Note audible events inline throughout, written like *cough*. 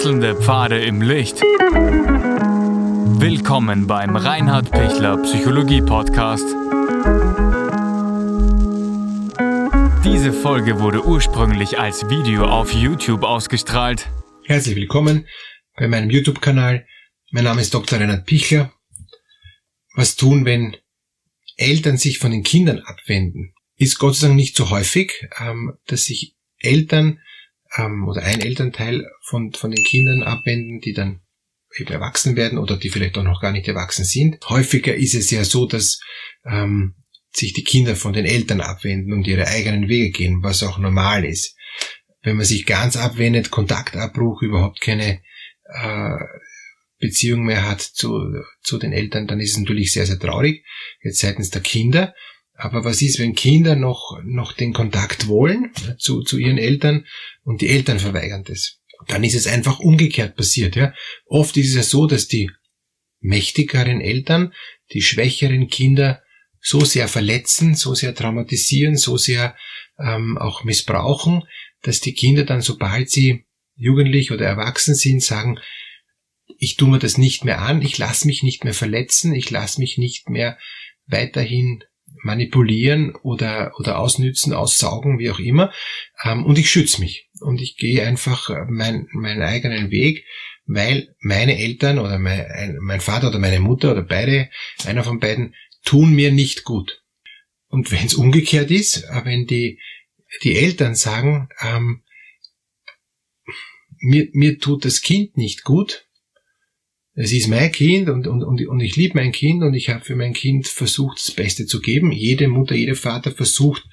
Wechselnde Pfade im Licht. Willkommen beim Reinhard Pichler Psychologie Podcast. Diese Folge wurde ursprünglich als Video auf YouTube ausgestrahlt. Herzlich willkommen bei meinem YouTube-Kanal. Mein Name ist Dr. Reinhard Pichler. Was tun, wenn Eltern sich von den Kindern abwenden? Ist Gott sei Dank nicht so häufig, ähm, dass sich Eltern ähm, oder ein Elternteil von, von den Kindern abwenden, die dann eben erwachsen werden oder die vielleicht auch noch gar nicht erwachsen sind. Häufiger ist es ja so, dass ähm, sich die Kinder von den Eltern abwenden und ihre eigenen Wege gehen, was auch normal ist. Wenn man sich ganz abwendet, Kontaktabbruch, überhaupt keine äh, Beziehung mehr hat zu, zu den Eltern, dann ist es natürlich sehr, sehr traurig, jetzt seitens der Kinder. Aber was ist, wenn Kinder noch, noch den Kontakt wollen zu, zu ihren Eltern und die Eltern verweigern das? Dann ist es einfach umgekehrt passiert, ja. Oft ist es ja so, dass die mächtigeren Eltern die schwächeren Kinder so sehr verletzen, so sehr traumatisieren, so sehr ähm, auch missbrauchen, dass die Kinder dann, sobald sie jugendlich oder erwachsen sind, sagen, ich tue mir das nicht mehr an, ich lasse mich nicht mehr verletzen, ich lasse mich nicht mehr weiterhin manipulieren oder, oder ausnützen, aussaugen, wie auch immer. Ähm, und ich schütze mich. Und ich gehe einfach mein, meinen eigenen Weg, weil meine Eltern oder mein, mein Vater oder meine Mutter oder beide, einer von beiden, tun mir nicht gut. Und wenn es umgekehrt ist, äh, wenn die, die Eltern sagen, ähm, mir, mir tut das Kind nicht gut, es ist mein Kind und, und, und, und ich liebe mein Kind und ich habe für mein Kind versucht, das Beste zu geben. Jede Mutter, jeder Vater versucht,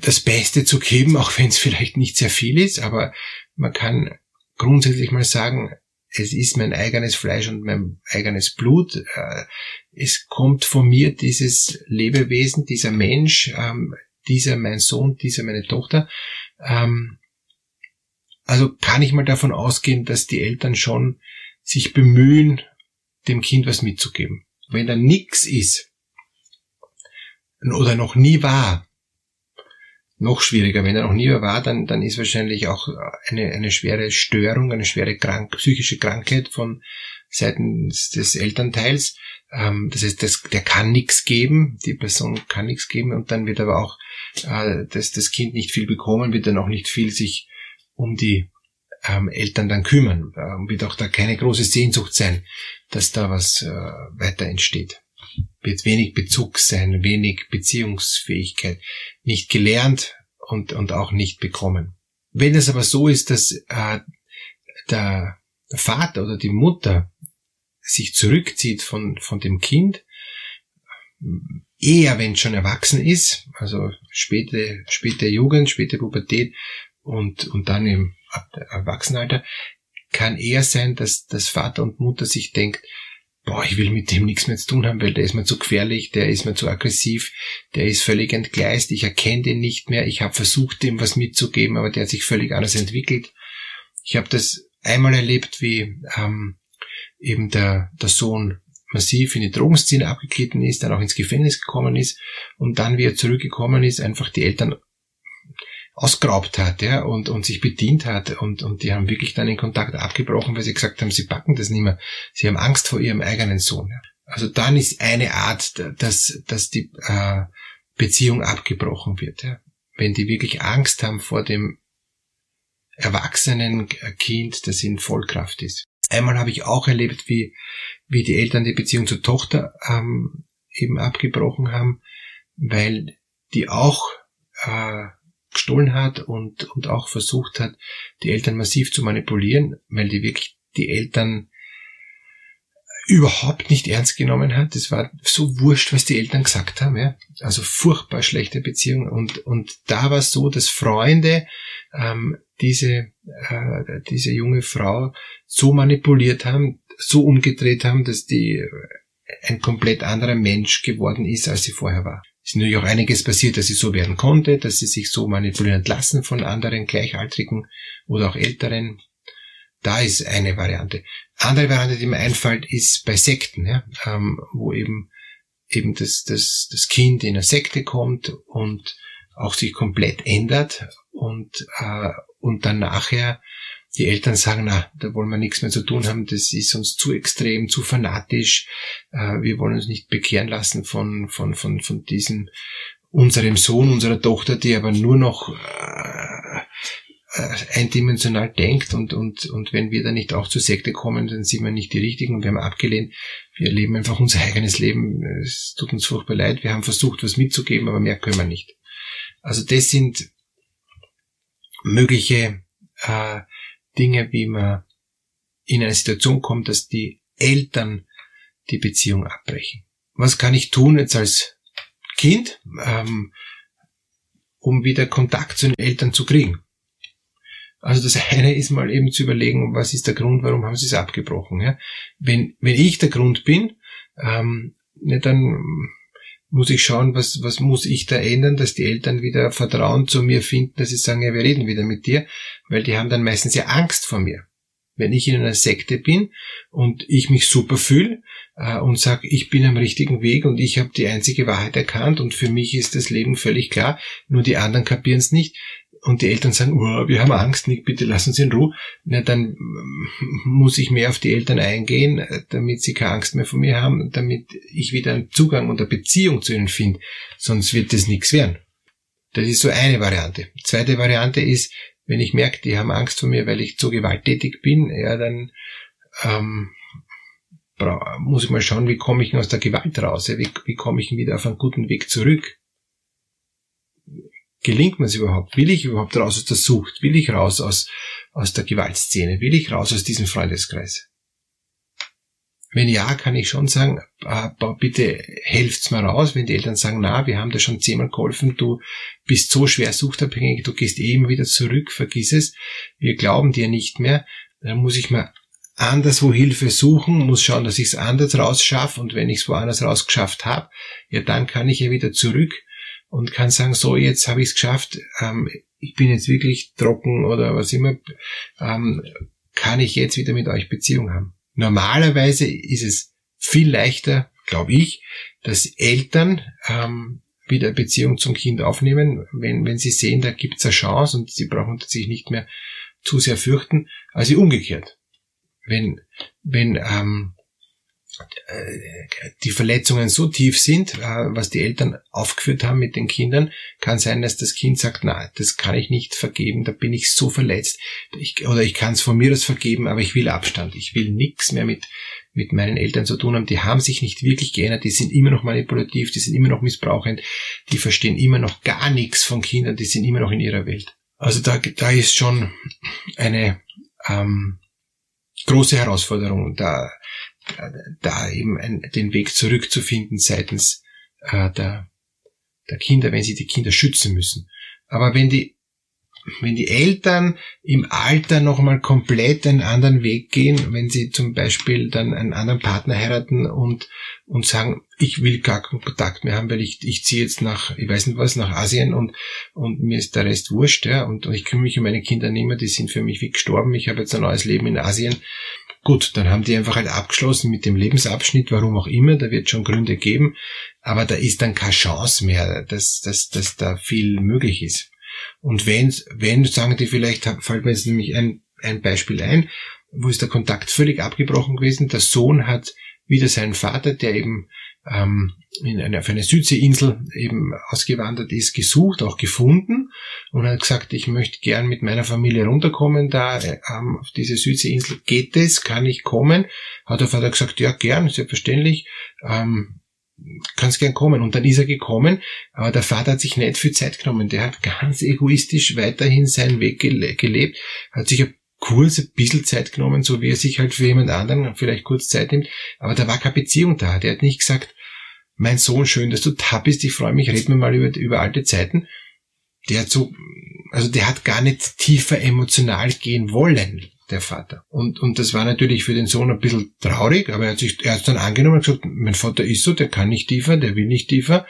das Beste zu geben, *laughs* auch wenn es vielleicht nicht sehr viel ist, aber man kann grundsätzlich mal sagen, es ist mein eigenes Fleisch und mein eigenes Blut. Äh, es kommt von mir dieses Lebewesen, dieser Mensch, ähm, dieser mein Sohn, dieser meine Tochter. Ähm, also kann ich mal davon ausgehen, dass die Eltern schon sich bemühen, dem Kind was mitzugeben. Wenn da nix ist oder noch nie war, noch schwieriger. Wenn er noch nie war, dann, dann ist wahrscheinlich auch eine, eine schwere Störung, eine schwere krank, psychische Krankheit von seitens des Elternteils. Ähm, das heißt, das, der kann nichts geben, die Person kann nichts geben und dann wird aber auch äh, das, das Kind nicht viel bekommen, wird dann auch nicht viel sich um die ähm, Eltern dann kümmern. Ähm, wird auch da keine große Sehnsucht sein, dass da was äh, weiter entsteht. Wird wenig Bezug sein, wenig Beziehungsfähigkeit, nicht gelernt und, und auch nicht bekommen. Wenn es aber so ist, dass äh, der, Vater oder die Mutter sich zurückzieht von, von dem Kind, eher wenn es schon erwachsen ist, also späte, späte Jugend, späte Pubertät und, und dann im Erwachsenenalter, kann eher sein, dass, dass Vater und Mutter sich denkt, boah, ich will mit dem nichts mehr zu tun haben, weil der ist mir zu gefährlich, der ist mir zu aggressiv, der ist völlig entgleist, ich erkenne den nicht mehr, ich habe versucht, dem was mitzugeben, aber der hat sich völlig anders entwickelt. Ich habe das einmal erlebt, wie ähm, eben der, der Sohn massiv in die Drogenszene abgeglitten ist, dann auch ins Gefängnis gekommen ist und dann, wie er zurückgekommen ist, einfach die Eltern ausgeraubt hat, ja, und, und sich bedient hat und, und die haben wirklich dann den Kontakt abgebrochen, weil sie gesagt haben, sie packen das nicht mehr. Sie haben Angst vor ihrem eigenen Sohn. Ja. Also dann ist eine Art, dass, dass die äh, Beziehung abgebrochen wird. Ja. Wenn die wirklich Angst haben vor dem erwachsenen Kind, das in Vollkraft ist. Einmal habe ich auch erlebt, wie, wie die Eltern die Beziehung zur Tochter ähm, eben abgebrochen haben, weil die auch äh, gestohlen hat und, und auch versucht hat, die Eltern massiv zu manipulieren, weil die wirklich die Eltern überhaupt nicht ernst genommen hat. Es war so wurscht, was die Eltern gesagt haben. Ja? Also furchtbar schlechte Beziehungen. Und, und da war es so, dass Freunde ähm, diese, äh, diese junge Frau so manipuliert haben, so umgedreht haben, dass die ein komplett anderer Mensch geworden ist, als sie vorher war ist natürlich auch einiges passiert, dass sie so werden konnte, dass sie sich so manipulieren lassen von anderen Gleichaltrigen oder auch Älteren. Da ist eine Variante. Andere Variante, die mir einfällt, ist bei Sekten, ja, ähm, wo eben eben das, das, das Kind in eine Sekte kommt und auch sich komplett ändert und, äh, und dann nachher die Eltern sagen, na, da wollen wir nichts mehr zu tun haben, das ist uns zu extrem, zu fanatisch, äh, wir wollen uns nicht bekehren lassen von, von, von, von diesem, unserem Sohn, unserer Tochter, die aber nur noch äh, äh, eindimensional denkt und, und, und wenn wir da nicht auch zur Sekte kommen, dann sind wir nicht die Richtigen und wir haben abgelehnt. Wir leben einfach unser eigenes Leben. Es tut uns furchtbar leid. Wir haben versucht, was mitzugeben, aber mehr können wir nicht. Also das sind mögliche äh, Dinge, wie man in eine Situation kommt, dass die Eltern die Beziehung abbrechen. Was kann ich tun jetzt als Kind, ähm, um wieder Kontakt zu den Eltern zu kriegen? Also das eine ist mal eben zu überlegen, was ist der Grund, warum haben sie es abgebrochen. Ja? Wenn, wenn ich der Grund bin, ähm, ja, dann muss ich schauen, was, was muss ich da ändern, dass die Eltern wieder Vertrauen zu mir finden, dass sie sagen, ja, wir reden wieder mit dir, weil die haben dann meistens ja Angst vor mir. Wenn ich in einer Sekte bin und ich mich super fühle äh, und sage, ich bin am richtigen Weg und ich habe die einzige Wahrheit erkannt und für mich ist das Leben völlig klar, nur die anderen kapieren es nicht, und die Eltern sagen, oh, wir haben Angst, Nick, bitte lassen Sie in Ruhe, na, dann muss ich mehr auf die Eltern eingehen, damit sie keine Angst mehr von mir haben, damit ich wieder einen Zugang und eine Beziehung zu ihnen finde. Sonst wird das nichts werden. Das ist so eine Variante. Zweite Variante ist, wenn ich merke, die haben Angst vor mir, weil ich zu gewalttätig bin, ja, dann ähm, muss ich mal schauen, wie komme ich aus der Gewalt raus, wie, wie komme ich wieder auf einen guten Weg zurück gelingt mir es überhaupt? Will ich überhaupt raus aus der Sucht? Will ich raus aus, aus der Gewaltszene? Will ich raus aus diesem Freundeskreis? Wenn ja, kann ich schon sagen, äh, bitte helft's mir raus. Wenn die Eltern sagen, na, wir haben dir schon zehnmal geholfen, du bist so schwer suchtabhängig, du gehst eh immer wieder zurück, vergiss es, wir glauben dir nicht mehr, dann muss ich mir anderswo Hilfe suchen, muss schauen, dass ich es anders rausschaffe und wenn ich es woanders rausgeschafft habe, ja, dann kann ich ja wieder zurück und kann sagen, so, jetzt habe ich es geschafft, ähm, ich bin jetzt wirklich trocken oder was immer, ähm, kann ich jetzt wieder mit euch Beziehung haben. Normalerweise ist es viel leichter, glaube ich, dass Eltern ähm, wieder Beziehung zum Kind aufnehmen, wenn, wenn sie sehen, da gibt es eine Chance und sie brauchen sich nicht mehr zu sehr fürchten, als umgekehrt. Wenn, wenn ähm, die Verletzungen so tief sind, äh, was die Eltern aufgeführt haben mit den Kindern, kann sein, dass das Kind sagt, na, das kann ich nicht vergeben, da bin ich so verletzt, oder ich kann es von mir aus vergeben, aber ich will Abstand, ich will nichts mehr mit, mit meinen Eltern zu tun haben, die haben sich nicht wirklich geändert, die sind immer noch manipulativ, die sind immer noch missbrauchend, die verstehen immer noch gar nichts von Kindern, die sind immer noch in ihrer Welt. Also da, da ist schon eine ähm, große Herausforderung. Da, da eben ein, den Weg zurückzufinden seitens äh, der, der Kinder, wenn sie die Kinder schützen müssen. Aber wenn die wenn die Eltern im Alter nochmal komplett einen anderen Weg gehen, wenn sie zum Beispiel dann einen anderen Partner heiraten und, und sagen, ich will gar keinen Kontakt mehr haben, weil ich, ich ziehe jetzt nach, ich weiß nicht was, nach Asien und, und mir ist der Rest wurscht, ja, und, und ich kümmere mich um meine Kinder nicht mehr, die sind für mich wie gestorben, ich habe jetzt ein neues Leben in Asien Gut, dann haben die einfach halt abgeschlossen mit dem Lebensabschnitt, warum auch immer, da wird schon Gründe geben, aber da ist dann keine Chance mehr, dass, dass, dass da viel möglich ist. Und wenn, wenn, sagen die vielleicht, fällt mir jetzt nämlich ein, ein Beispiel ein, wo ist der Kontakt völlig abgebrochen gewesen, der Sohn hat wieder seinen Vater, der eben ähm, in eine, auf eine Südseeinsel eben ausgewandert ist, gesucht, auch gefunden und hat gesagt, ich möchte gern mit meiner Familie runterkommen, da ähm, auf diese Südseeinsel geht es, kann ich kommen? Hat der Vater gesagt, ja gern, selbstverständlich, ähm, kannst gern kommen. Und dann ist er gekommen, aber der Vater hat sich nicht viel Zeit genommen, der hat ganz egoistisch weiterhin seinen Weg gelebt, hat sich kurz ein bisschen Zeit genommen, so wie er sich halt für jemand anderen vielleicht kurz Zeit nimmt, aber da war keine Beziehung da. Der hat nicht gesagt, mein Sohn, schön, dass du da bist, ich freue mich, red mir mal über, über alte Zeiten. Der hat so, also der hat gar nicht tiefer emotional gehen wollen der Vater. Und, und das war natürlich für den Sohn ein bisschen traurig, aber er hat sich, er hat dann angenommen und gesagt, mein Vater ist so, der kann nicht tiefer, der will nicht tiefer.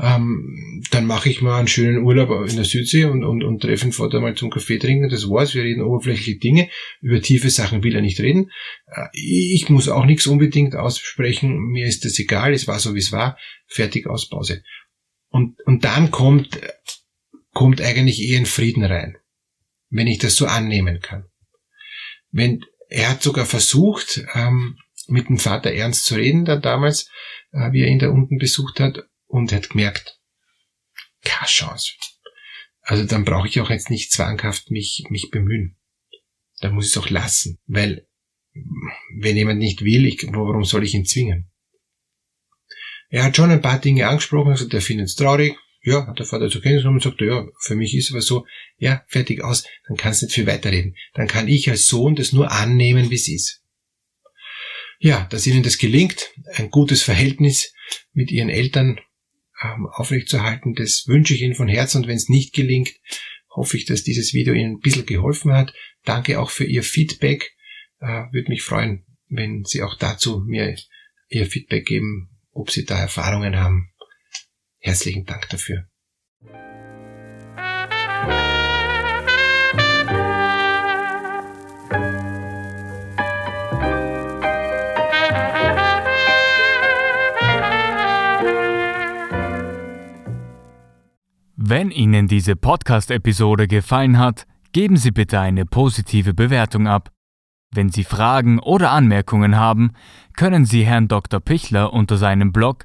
Ähm, dann mache ich mal einen schönen Urlaub in der Südsee und, und, und treffe den Vater mal zum Kaffee trinken. Das war's. Wir reden oberflächliche Dinge. Über tiefe Sachen will er nicht reden. Äh, ich muss auch nichts unbedingt aussprechen. Mir ist das egal. Es war so, wie es war. Fertig aus Pause. Und, und dann kommt, kommt eigentlich eher ein Frieden rein. Wenn ich das so annehmen kann. Wenn er hat sogar versucht, ähm, mit dem Vater ernst zu reden, da damals, äh, wie er ihn da unten besucht hat, und hat gemerkt, keine Chance. Also dann brauche ich auch jetzt nicht zwanghaft mich, mich bemühen. Dann muss ich es auch lassen, weil wenn jemand nicht will, ich, warum soll ich ihn zwingen? Er hat schon ein paar Dinge angesprochen, also der findet es traurig, ja, hat der Vater zur Kenntnis genommen und sagt, ja, für mich ist aber so, ja, fertig aus, dann kannst du nicht viel weiterreden. Dann kann ich als Sohn das nur annehmen, wie es ist. Ja, dass Ihnen das gelingt, ein gutes Verhältnis mit Ihren Eltern ähm, aufrechtzuerhalten, das wünsche ich Ihnen von Herzen und wenn es nicht gelingt, hoffe ich, dass dieses Video Ihnen ein bisschen geholfen hat. Danke auch für Ihr Feedback. Äh, Würde mich freuen, wenn Sie auch dazu mir Ihr Feedback geben, ob Sie da Erfahrungen haben. Herzlichen Dank dafür. Wenn Ihnen diese Podcast-Episode gefallen hat, geben Sie bitte eine positive Bewertung ab. Wenn Sie Fragen oder Anmerkungen haben, können Sie Herrn Dr. Pichler unter seinem Blog